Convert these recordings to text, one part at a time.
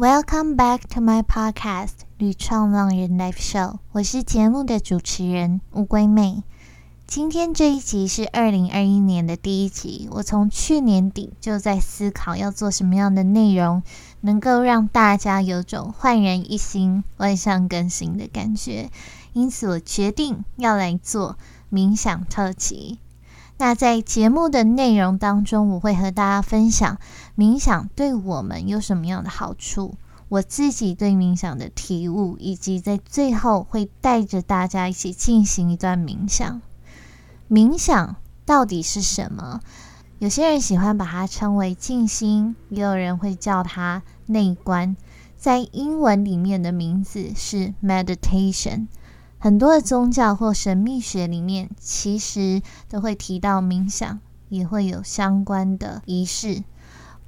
Welcome back to my podcast《旅创浪人 Live Show》，我是节目的主持人乌龟妹。今天这一集是二零二一年的第一集。我从去年底就在思考要做什么样的内容，能够让大家有种焕然一新、万象更新的感觉。因此，我决定要来做冥想特辑。那在节目的内容当中，我会和大家分享冥想对我们有什么样的好处，我自己对冥想的体悟，以及在最后会带着大家一起进行一段冥想。冥想到底是什么？有些人喜欢把它称为静心，也有人会叫它内观。在英文里面的名字是 meditation。很多的宗教或神秘学里面，其实都会提到冥想，也会有相关的仪式。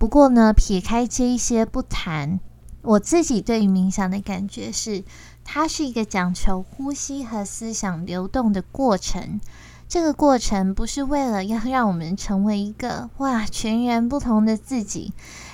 不过呢，撇开这一些不谈，我自己对于冥想的感觉是，它是一个讲求呼吸和思想流动的过程。这个过程不是为了要让我们成为一个哇全然不同的自己，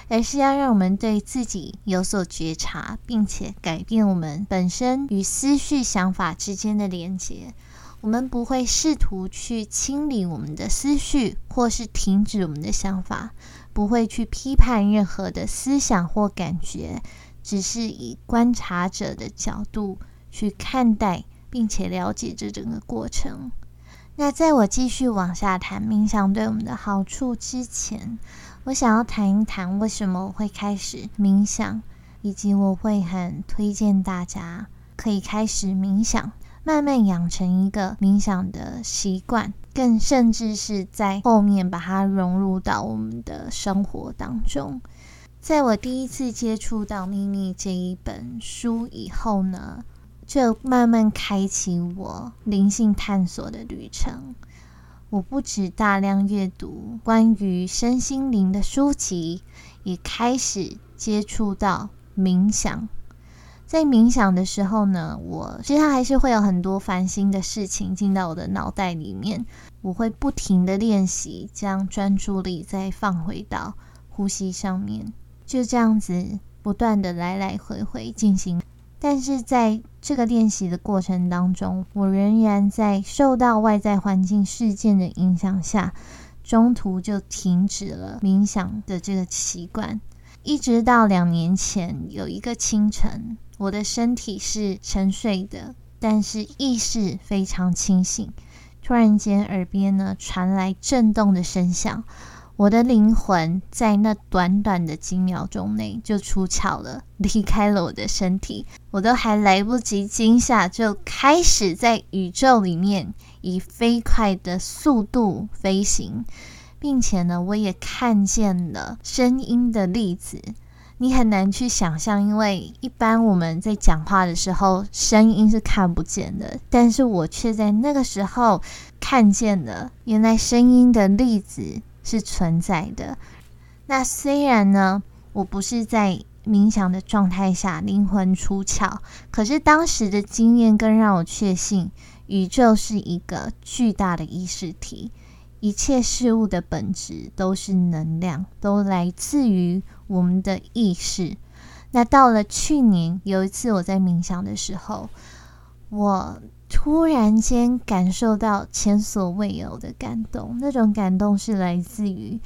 而是要让我们对自己有所觉察，并且改变我们本身与思绪想法之间的连接。我们不会试图去清理我们的思绪，或是停止我们的想法，不会去批判任何的思想或感觉，只是以观察者的角度去看待，并且了解这整个过程。那在我继续往下谈冥想对我们的好处之前，我想要谈一谈为什么我会开始冥想，以及我会很推荐大家可以开始冥想，慢慢养成一个冥想的习惯，更甚至是在后面把它融入到我们的生活当中。在我第一次接触到《秘密》这一本书以后呢？就慢慢开启我灵性探索的旅程。我不止大量阅读关于身心灵的书籍，也开始接触到冥想。在冥想的时候呢，我其实还是会有很多烦心的事情进到我的脑袋里面。我会不停的练习，将专注力再放回到呼吸上面，就这样子不断的来来回回进行。但是在这个练习的过程当中，我仍然在受到外在环境事件的影响下，中途就停止了冥想的这个习惯。一直到两年前有一个清晨，我的身体是沉睡的，但是意识非常清醒。突然间，耳边呢传来震动的声响。我的灵魂在那短短的几秒钟内就出窍了，离开了我的身体，我都还来不及惊吓，就开始在宇宙里面以飞快的速度飞行，并且呢，我也看见了声音的粒子。你很难去想象，因为一般我们在讲话的时候，声音是看不见的，但是我却在那个时候看见了，原来声音的粒子。是存在的。那虽然呢，我不是在冥想的状态下灵魂出窍，可是当时的经验更让我确信，宇宙是一个巨大的意识体，一切事物的本质都是能量，都来自于我们的意识。那到了去年有一次我在冥想的时候，我。突然间感受到前所未有的感动，那种感动是来自于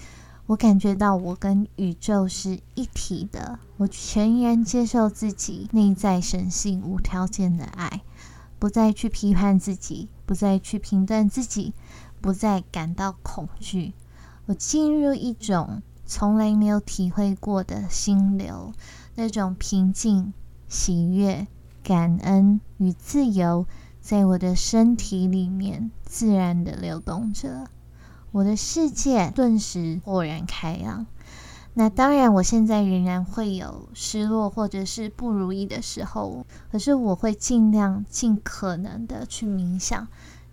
我感觉到我跟宇宙是一体的，我全然接受自己内在神性无条件的爱，不再去批判自己，不再去评断自己，不再感到恐惧。我进入一种从来没有体会过的心流，那种平静、喜悦、感恩与自由。在我的身体里面自然的流动着，我的世界顿时豁然开朗。那当然，我现在仍然会有失落或者是不如意的时候，可是我会尽量尽可能的去冥想，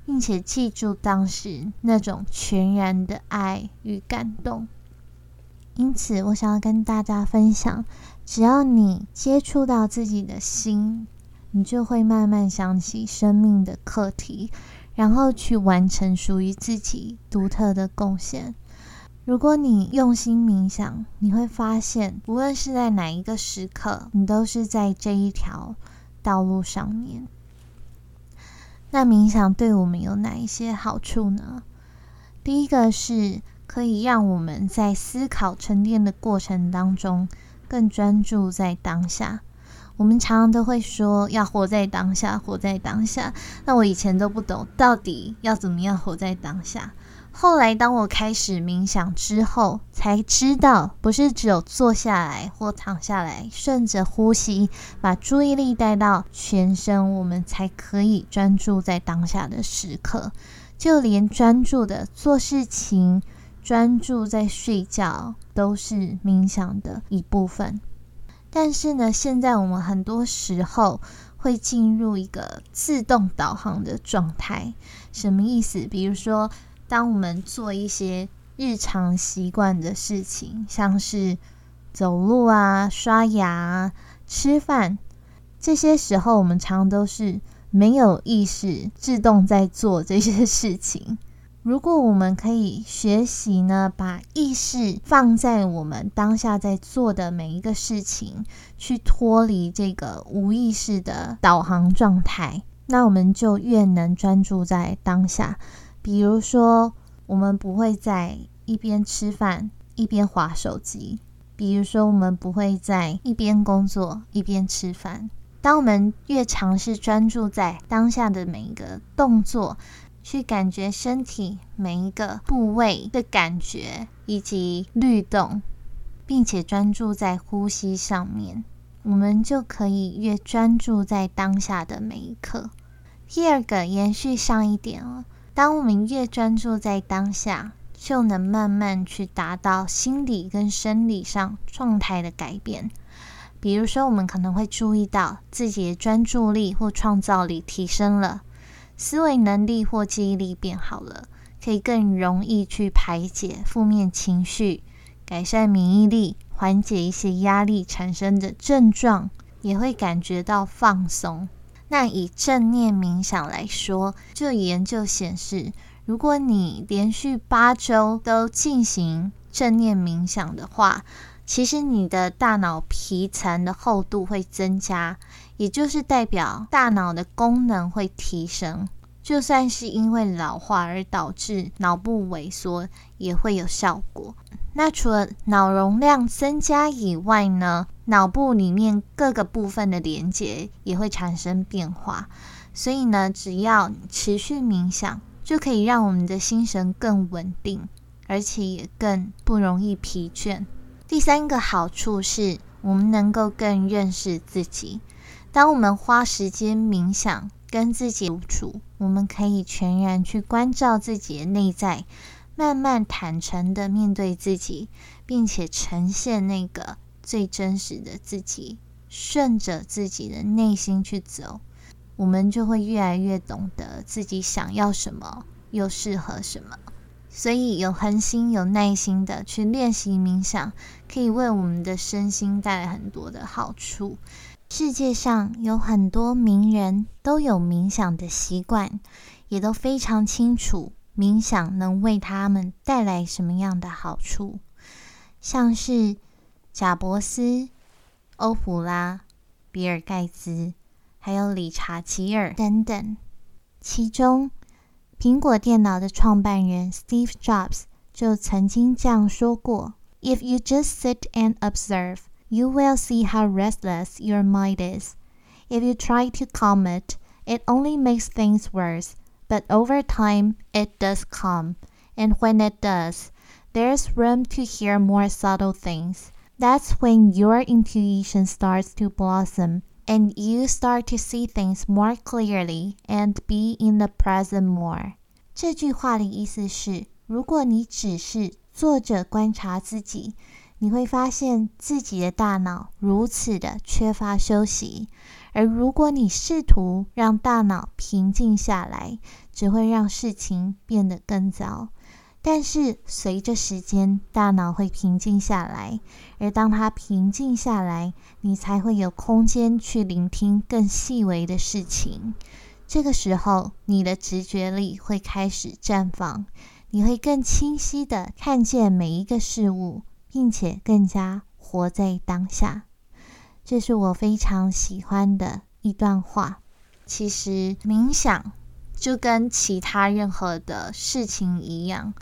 并且记住当时那种全然的爱与感动。因此，我想要跟大家分享，只要你接触到自己的心。你就会慢慢想起生命的课题，然后去完成属于自己独特的贡献。如果你用心冥想，你会发现，无论是在哪一个时刻，你都是在这一条道路上面。那冥想对我们有哪一些好处呢？第一个是可以让我们在思考沉淀的过程当中，更专注在当下。我们常常都会说要活在当下，活在当下。那我以前都不懂，到底要怎么样活在当下。后来，当我开始冥想之后，才知道不是只有坐下来或躺下来，顺着呼吸，把注意力带到全身，我们才可以专注在当下的时刻。就连专注的做事情、专注在睡觉，都是冥想的一部分。但是呢，现在我们很多时候会进入一个自动导航的状态，什么意思？比如说。当我们做一些日常习惯的事情，像是走路啊、刷牙、吃饭，这些时候我们常都是没有意识、自动在做这些事情。如果我们可以学习呢，把意识放在我们当下在做的每一个事情，去脱离这个无意识的导航状态，那我们就越能专注在当下。比如说，我们不会在一边吃饭一边划手机；比如说，我们不会在一边工作一边吃饭。当我们越尝试专注在当下的每一个动作，去感觉身体每一个部位的感觉以及律动，并且专注在呼吸上面，我们就可以越专注在当下的每一刻。第二个，延续上一点哦。当我们越专注在当下，就能慢慢去达到心理跟生理上状态的改变。比如说，我们可能会注意到自己的专注力或创造力提升了，思维能力或记忆力变好了，可以更容易去排解负面情绪，改善免疫力，缓解一些压力产生的症状，也会感觉到放松。那以正念冥想来说，这研究显示，如果你连续八周都进行正念冥想的话，其实你的大脑皮层的厚度会增加，也就是代表大脑的功能会提升。就算是因为老化而导致脑部萎缩，也会有效果。那除了脑容量增加以外呢？脑部里面各个部分的连接也会产生变化，所以呢，只要持续冥想，就可以让我们的心神更稳定，而且也更不容易疲倦。第三个好处是我们能够更认识自己。当我们花时间冥想，跟自己独处，我们可以全然去关照自己的内在，慢慢坦诚的面对自己，并且呈现那个。最真实的自己，顺着自己的内心去走，我们就会越来越懂得自己想要什么，又适合什么。所以，有恒心、有耐心的去练习冥想，可以为我们的身心带来很多的好处。世界上有很多名人都有冥想的习惯，也都非常清楚冥想能为他们带来什么样的好处，像是。贾伯斯、欧普拉、比尔盖茨，还有理查吉尔等等。其中，苹果电脑的创办人 Steve Jobs 就曾经这样说过 ：“If you just sit and observe, you will see how restless your mind is. If you try to calm it, it only makes things worse. But over time, it does calm, and when it does, there's room to hear more subtle things.” That's when your intuition starts to blossom and you start to see things more clearly and be in the present more。这句话的意思是，如果你只是 坐着观察自己，你会发现自己的大脑如此的缺乏休息；而如果你试图让大脑平静下来，只会让事情变得更糟。但是随着时间，大脑会平静下来，而当它平静下来，你才会有空间去聆听更细微的事情。这个时候，你的直觉力会开始绽放，你会更清晰的看见每一个事物，并且更加活在当下。这是我非常喜欢的一段话。其实冥想就跟其他任何的事情一样，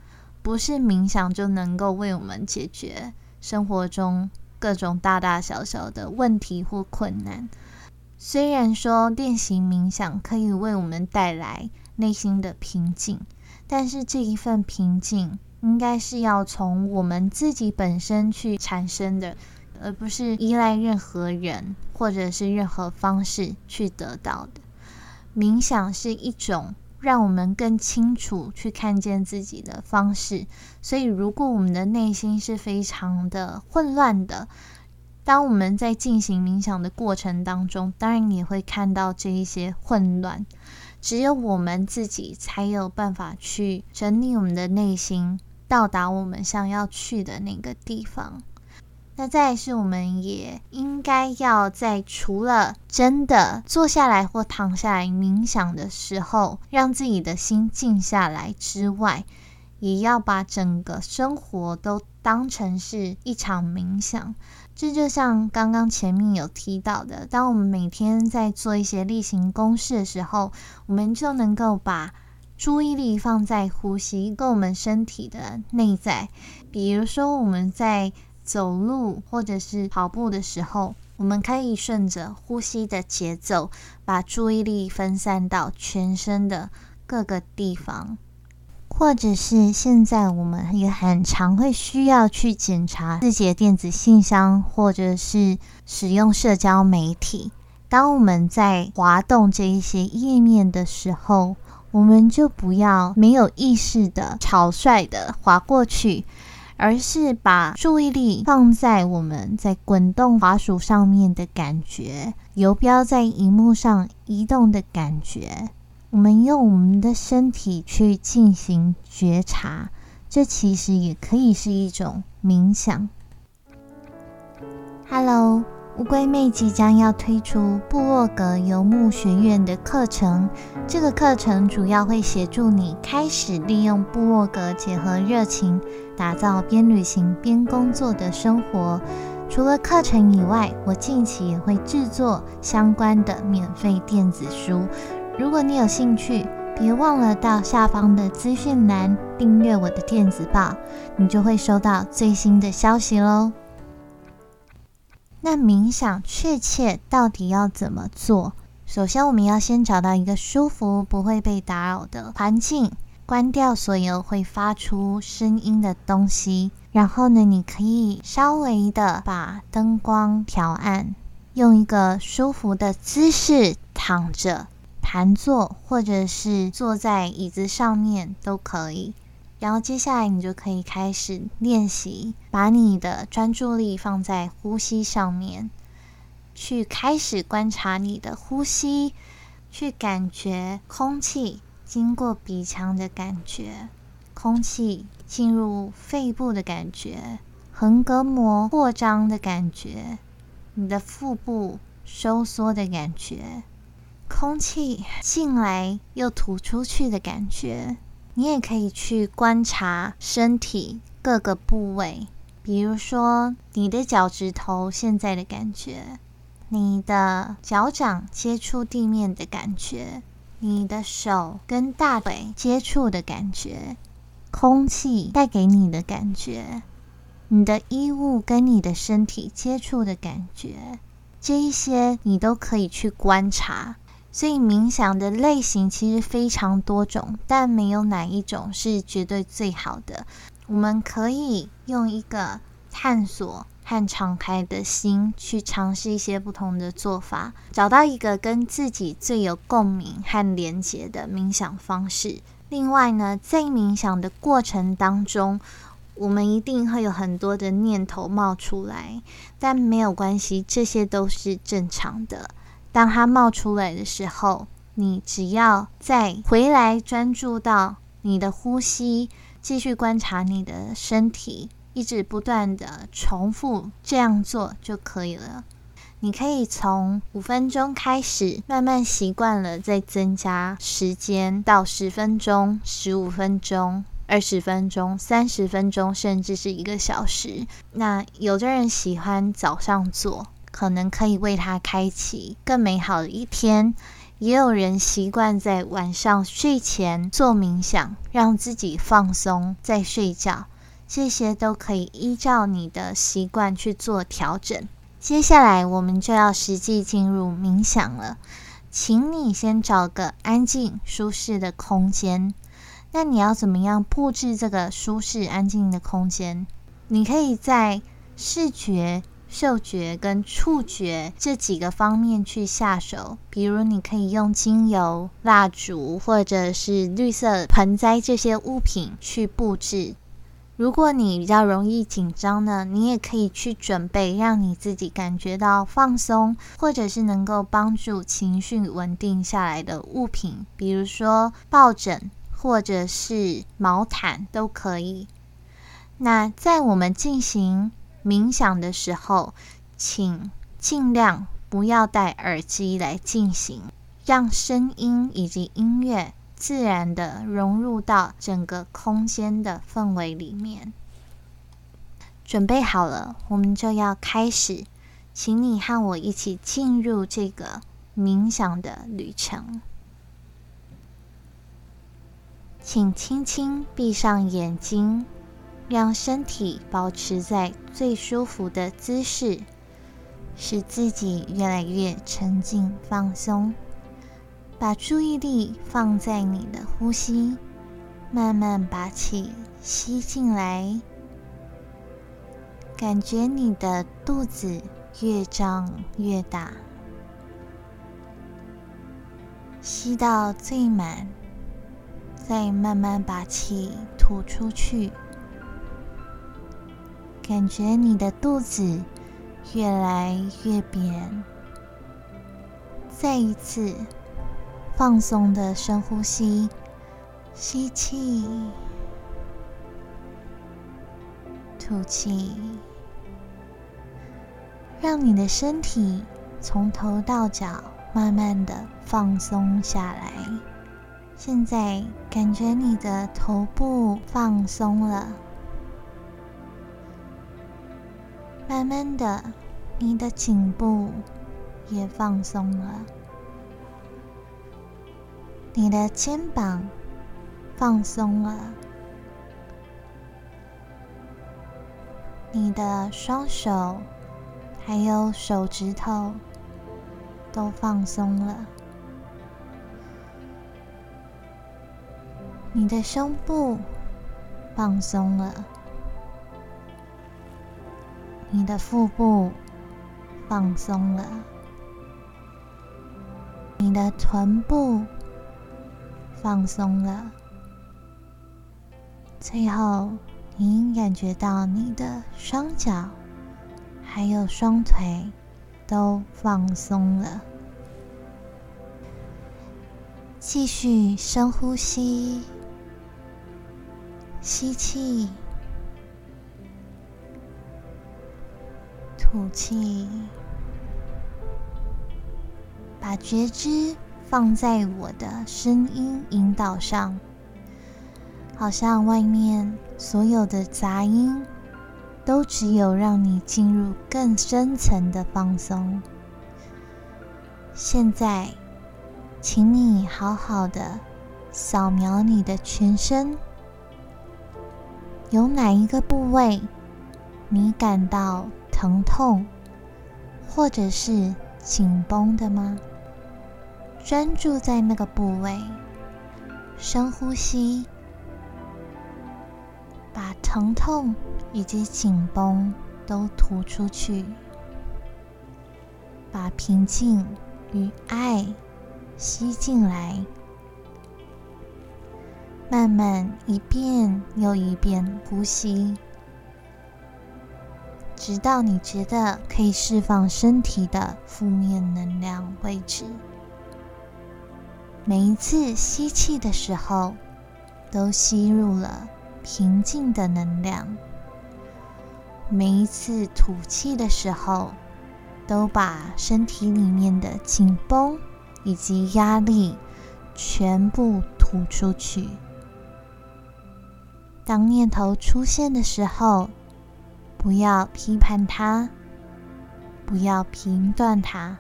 不是冥想就能够为我们解决生活中各种大大小小的问题或困难。虽然说练习冥想可以为我们带来内心的平静，但是这一份平静应该是要从我们自己本身去产生的，而不是依赖任何人或者是任何方式去得到的。冥想是一种让我们更清楚去看见自己的方式，所以如果我们的内心是非常的混乱的，当我们在进行冥想的过程当中，当然也会看到这一些混乱。只有我们自己才有办法去整理我们的内心，到达我们想要去的那个地方。那再是，我们也应该要在除了真的坐下来或躺下来冥想的时候，让自己的心静下来之外，也要把整个生活都当成是一场冥想。这就像刚刚前面有提到的，当我们每天在做一些例行公事的时候，我们就能够把注意力放在呼吸跟我们身体的内在。比如说，我们在走路或者是跑步的时候，我们可以顺着呼吸的节奏，把注意力分散到全身的各个地方。或者是现在我们也很常会需要去检查自己的电子信箱，或者是使用社交媒体。当我们在滑动这一些页面的时候，我们就不要没有意识的草率的滑过去。而是把注意力放在我们在滚动滑鼠上面的感觉，游标在荧幕上移动的感觉。我们用我们的身体去进行觉察，这其实也可以是一种冥想。Hello。乌龟妹即将要推出部落格游牧学院的课程，这个课程主要会协助你开始利用部落格结合热情，打造边旅行边工作的生活。除了课程以外，我近期也会制作相关的免费电子书。如果你有兴趣，别忘了到下方的资讯栏订阅我的电子报，你就会收到最新的消息喽。那冥想确切到底要怎么做？首先，我们要先找到一个舒服、不会被打扰的环境，关掉所有会发出声音的东西。然后呢，你可以稍微的把灯光调暗，用一个舒服的姿势躺着、盘坐，或者是坐在椅子上面都可以。然后接下来你就可以开始练习，把你的专注力放在呼吸上面，去开始观察你的呼吸，去感觉空气经过鼻腔的感觉，空气进入肺部的感觉，横膈膜扩张的感觉，你的腹部收缩的感觉，空气进来又吐出去的感觉。你也可以去观察身体各个部位，比如说你的脚趾头现在的感觉，你的脚掌接触地面的感觉，你的手跟大腿接触的感觉，空气带给你的感觉，你的衣物跟你的身体接触的感觉，这一些你都可以去观察。所以冥想的类型其实非常多种，但没有哪一种是绝对最好的。我们可以用一个探索和敞开的心去尝试一些不同的做法，找到一个跟自己最有共鸣和连结的冥想方式。另外呢，在冥想的过程当中，我们一定会有很多的念头冒出来，但没有关系，这些都是正常的。当它冒出来的时候，你只要再回来专注到你的呼吸，继续观察你的身体，一直不断的重复这样做就可以了。你可以从五分钟开始，慢慢习惯了，再增加时间到十分钟、十五分钟，二十分钟、三十分钟，甚至是一个小时。那有的人喜欢早上做，可能可以为他开启更美好的一天；也有人习惯在晚上睡前做冥想，让自己放松再睡觉。这些都可以依照你的习惯去做调整。接下来，我们就要实际进入冥想了。请你先找个安静、舒适的空间。那你要怎么样布置这个舒适、安静的空间？你可以在视觉、嗅觉跟触觉这几个方面去下手。比如，你可以用精油、蜡烛或者是绿色盆栽这些物品去布置。如果你比较容易紧张呢，你也可以去准备让你自己感觉到放松，或者是能够帮助情绪稳定下来的物品，比如说抱枕。或者是毛毯都可以。那在我们进行冥想的时候，请尽量不要戴耳机来进行，让声音以及音乐自然的融入到整个空间的氛围里面。准备好了，我们就要开始，请你和我一起进入这个冥想的旅程。请轻轻闭上眼睛，让身体保持在最舒服的姿势，使自己越来越沉静放松。把注意力放在你的呼吸，慢慢把气吸进来，感觉你的肚子越胀越大，吸到最满。再慢慢把气吐出去，感觉你的肚子越来越扁。再一次放松的深呼吸，吸气，吐气，让你的身体从头到脚慢慢的放松下来。现在感觉你的头部放松了，慢慢的，你的颈部也放松了，你的肩膀放松了，你的双手还有手指头都放松了。你的胸部放松了，你的腹部放松了，你的臀部放松了，最后，你感觉到你的双脚还有双腿都放松了。继续深呼吸。吸气，吐气，把觉知放在我的声音引导上，好像外面所有的杂音都只有让你进入更深层的放松。现在，请你好好的扫描你的全身。有哪一个部位你感到疼痛，或者是紧绷的吗？专注在那个部位，深呼吸，把疼痛以及紧绷都吐出去，把平静与爱吸进来。慢慢一遍又一遍呼吸，直到你觉得可以释放身体的负面能量为止。每一次吸气的时候，都吸入了平静的能量；每一次吐气的时候，都把身体里面的紧绷以及压力全部吐出去。当念头出现的时候，不要批判它，不要评断它，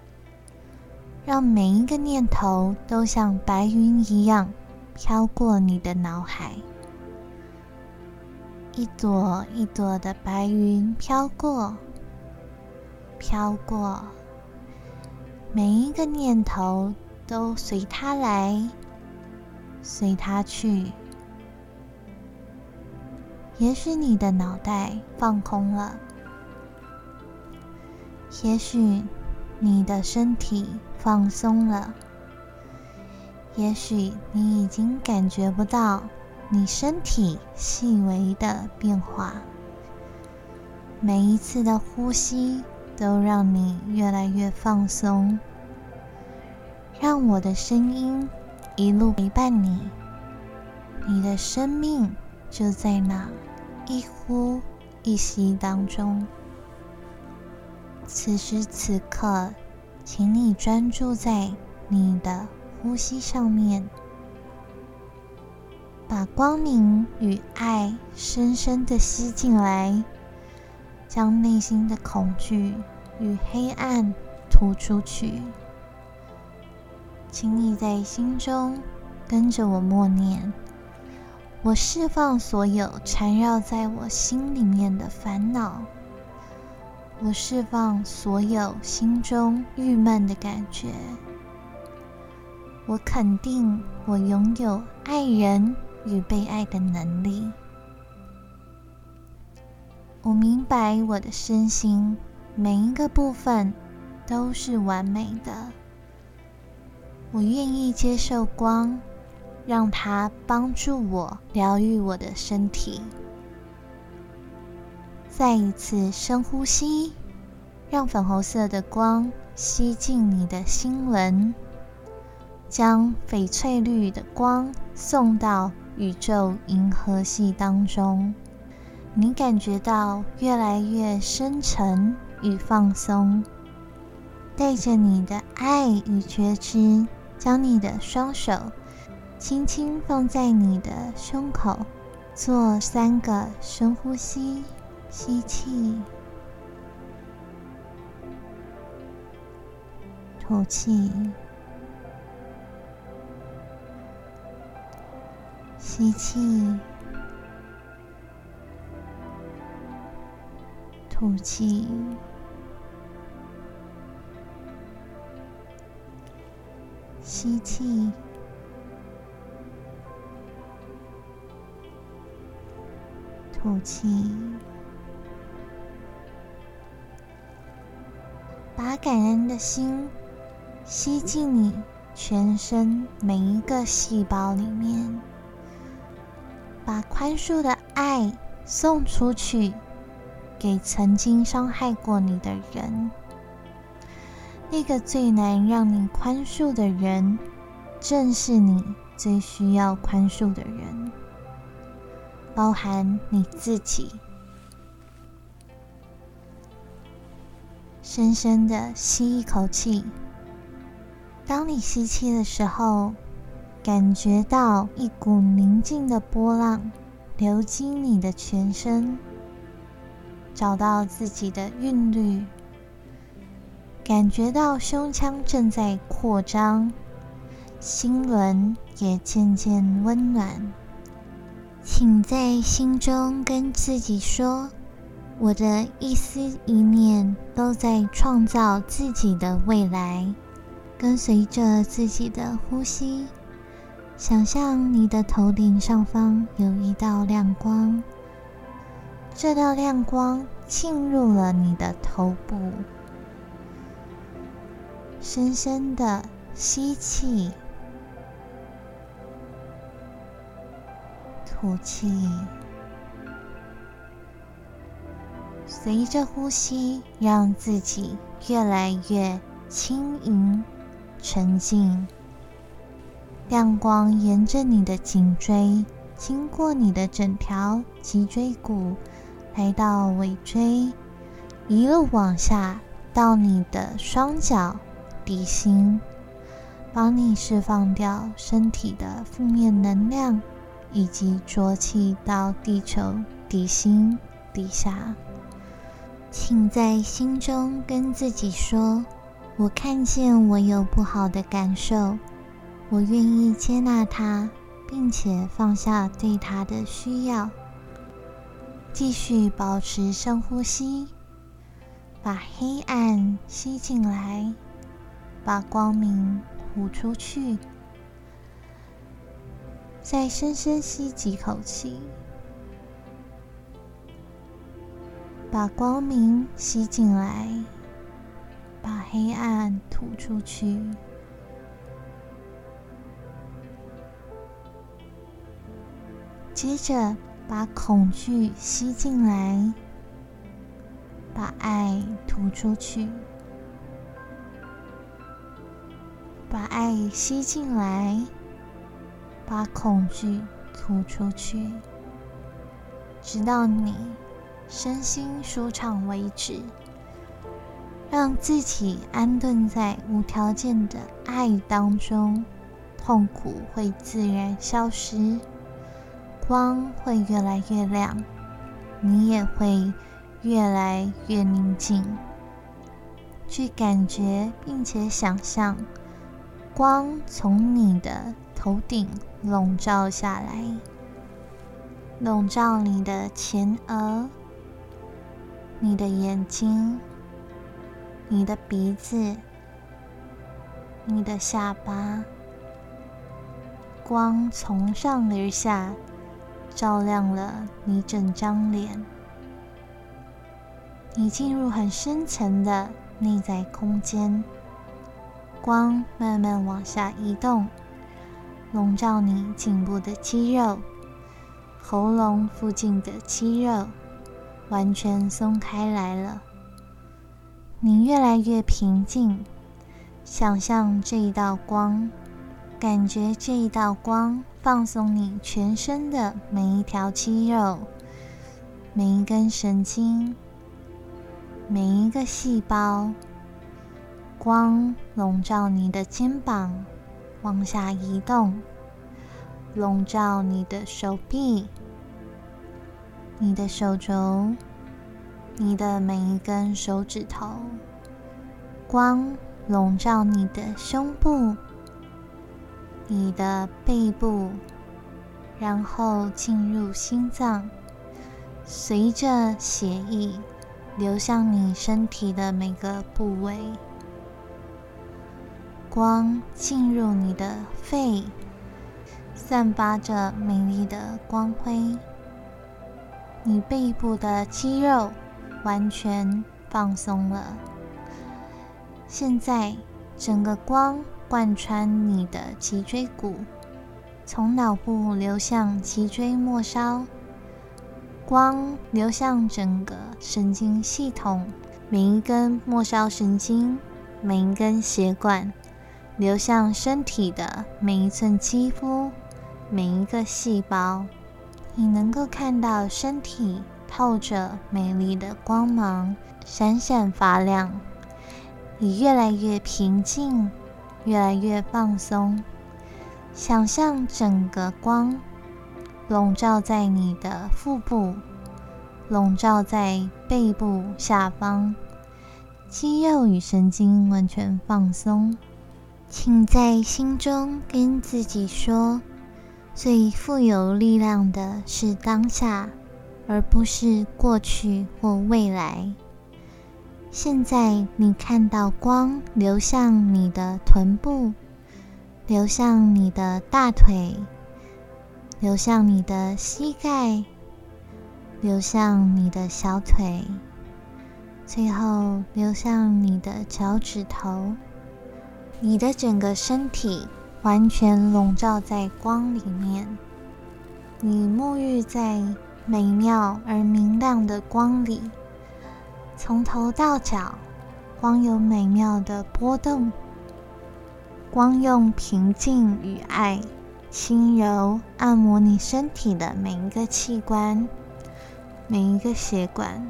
让每一个念头都像白云一样飘过你的脑海。一朵一朵的白云飘过，飘过，每一个念头都随它来，随它去。也许你的脑袋放空了，也许你的身体放松了，也许你已经感觉不到。你身体细微的变化，每一次的呼吸都让你越来越放松。让我的声音一路陪伴你，你的生命就在那一呼一吸当中。此时此刻，请你专注在你的呼吸上面。把光明与爱深深的吸进来，将内心的恐惧与黑暗吐出去。请你在心中跟着我默念：我释放所有缠绕在我心里面的烦恼，我释放所有心中郁闷的感觉，我肯定我拥有爱人。与被爱的能力，我明白我的身心每一个部分都是完美的。我愿意接受光，让它帮助我疗愈我的身体。再一次深呼吸，让粉红色的光吸进你的心轮，将翡翠绿的光送到。宇宙银河系当中，你感觉到越来越深沉与放松。带着你的爱与觉知，将你的双手轻轻放在你的胸口，做三个深呼吸：吸气，吐气。吸气，吐气，吸气，吐气，把感恩的心吸进你全身每一个细胞里面。把宽恕的爱送出去，给曾经伤害过你的人。那个最难让你宽恕的人，正是你最需要宽恕的人，包含你自己。深深的吸一口气，当你吸气的时候。感觉到一股宁静的波浪流经你的全身，找到自己的韵律，感觉到胸腔正在扩张，心轮也渐渐温暖。请在心中跟自己说：“我的一丝一念都在创造自己的未来。”跟随着自己的呼吸。想象你的头顶上方有一道亮光，这道亮光进入了你的头部。深深的吸气，吐气，随着呼吸，让自己越来越轻盈、沉静。亮光沿着你的颈椎，经过你的整条脊椎骨，来到尾椎，一路往下到你的双脚底心，帮你释放掉身体的负面能量以及浊气到地球底心底下。请在心中跟自己说：“我看见我有不好的感受，我愿意接纳它，并且放下对它的需要。”继续保持深呼吸，把黑暗吸进来，把光明呼出去。再深深吸几口气，把光明吸进来，把黑暗吐出去。接着。把恐惧吸进来，把爱吐出去。把爱吸进来，把恐惧吐出去，直到你身心舒畅为止。让自己安顿在无条件的爱当中，痛苦会自然消失。光会越来越亮，你也会越来越宁静。去感觉并且想象，光从你的头顶笼罩下来，笼罩你的前额、你的眼睛、你的鼻子、你的下巴。光从上而下。照亮了你整张脸，你进入很深层的内在空间，光慢慢往下移动，笼罩你颈部的肌肉、喉咙附近的肌肉，完全松开来了。你越来越平静，想象这一道光，感觉这一道光。放松你全身的每一条肌肉、每一根神经、每一个细胞。光笼罩你的肩膀，往下移动，笼罩你的手臂、你的手肘、你的每一根手指头。光笼罩你的胸部。你的背部，然后进入心脏，随着血液流向你身体的每个部位。光进入你的肺，散发着美丽的光辉。你背部的肌肉完全放松了。现在，整个光。贯穿你的脊椎骨，从脑部流向脊椎末梢，光流向整个神经系统，每一根末梢神经，每一根血管，流向身体的每一寸肌肤，每一个细胞。你能够看到身体透着美丽的光芒，闪闪发亮。你越来越平静。越来越放松，想象整个光笼罩在你的腹部，笼罩在背部下方，肌肉与神经完全放松。请在心中跟自己说：最富有力量的是当下，而不是过去或未来。现在你看到光流向你的臀部，流向你的大腿，流向你的膝盖，流向你的小腿，最后流向你的脚趾头。你的整个身体完全笼罩在光里面，你沐浴在美妙而明亮的光里。从头到脚，光有美妙的波动，光用平静与爱，轻柔按摩你身体的每一个器官、每一个血管、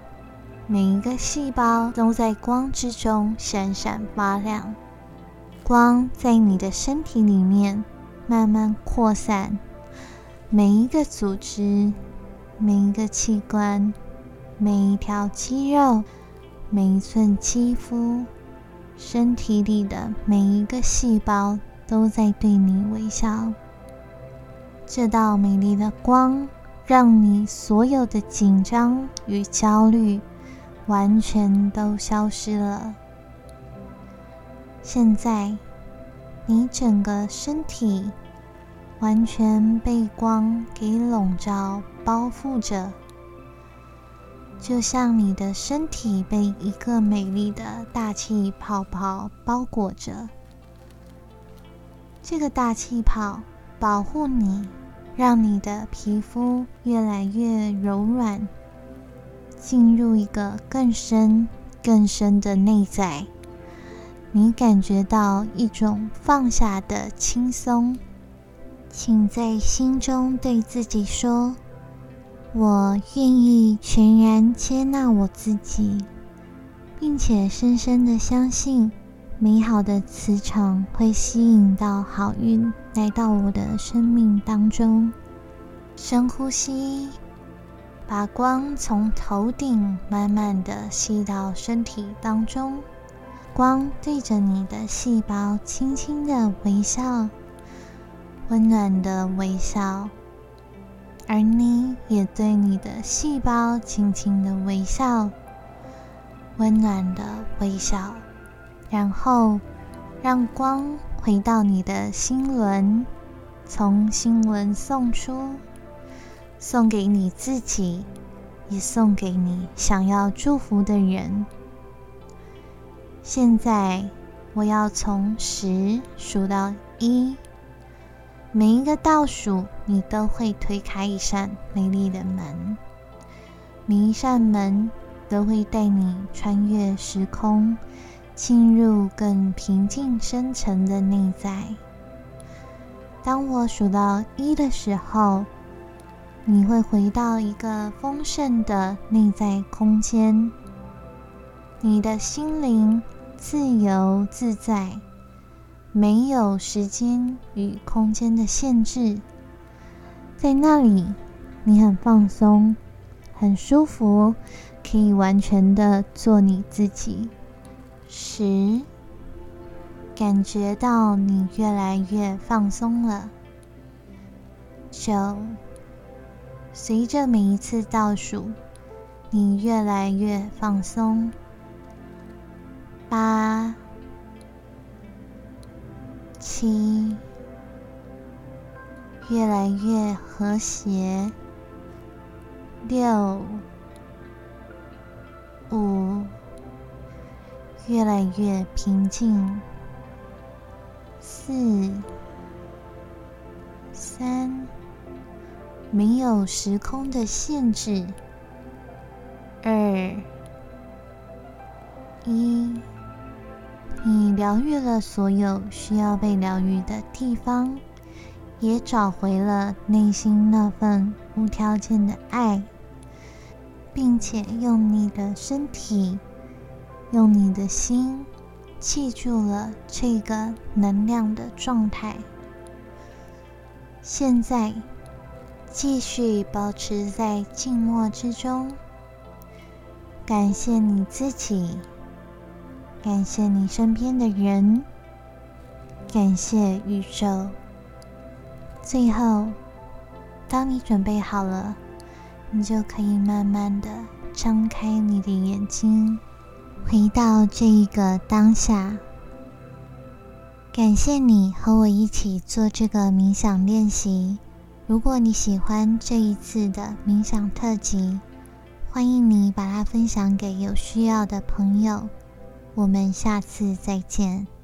每一个细胞，都在光之中闪闪发亮。光在你的身体里面慢慢扩散，每一个组织、每一个器官、每一条肌肉、每一寸肌肤，身体里的每一个细胞都在对你微笑。这道美丽的光，让你所有的紧张与焦虑完全都消失了。现在，你整个身体完全被光给笼罩、包覆着，就像你的身体被一个美丽的大气泡泡包裹着。这个大气泡保护你，让你的皮肤越来越柔软，进入一个更深、更深的内在。你感觉到一种放下的轻松，请在心中对自己说：“我愿意全然接纳我自己，并且深深的相信，美好的磁场会吸引到好运来到我的生命当中。”深呼吸，把光从头顶慢慢的吸到身体当中。光对着你的细胞轻轻的微笑，温暖的微笑，而你也对你的细胞轻轻的微笑，温暖的微笑。然后让光回到你的心轮，从心轮送出，送给你自己，也送给你想要祝福的人。现在，我要从十数到一，每一个倒数，你都会推开一扇美丽的门，每一扇门都会带你穿越时空，进入更平静深沉的内在。当我数到一的时候，你会回到一个丰盛的内在空间，你的心灵。自由自在，没有时间与空间的限制，在那里你很放松，很舒服，可以完全的做你自己。十，感觉到你越来越放松了。九，随着每一次倒数，你越来越放松。八、七，越来越和谐。六、五，越来越平静。四、三，没有时空的限制。二、一。你疗愈了所有需要被疗愈的地方，也找回了内心那份无条件的爱，并且用你的身体、用你的心记住了这个能量的状态。现在，继续保持在静默之中，感谢你自己。感谢你身边的人，感谢宇宙。最后，当你准备好了，你就可以慢慢的张开你的眼睛，回到这一个当下。感谢你和我一起做这个冥想练习。如果你喜欢这一次的冥想特辑，欢迎你把它分享给有需要的朋友。我们下次再见。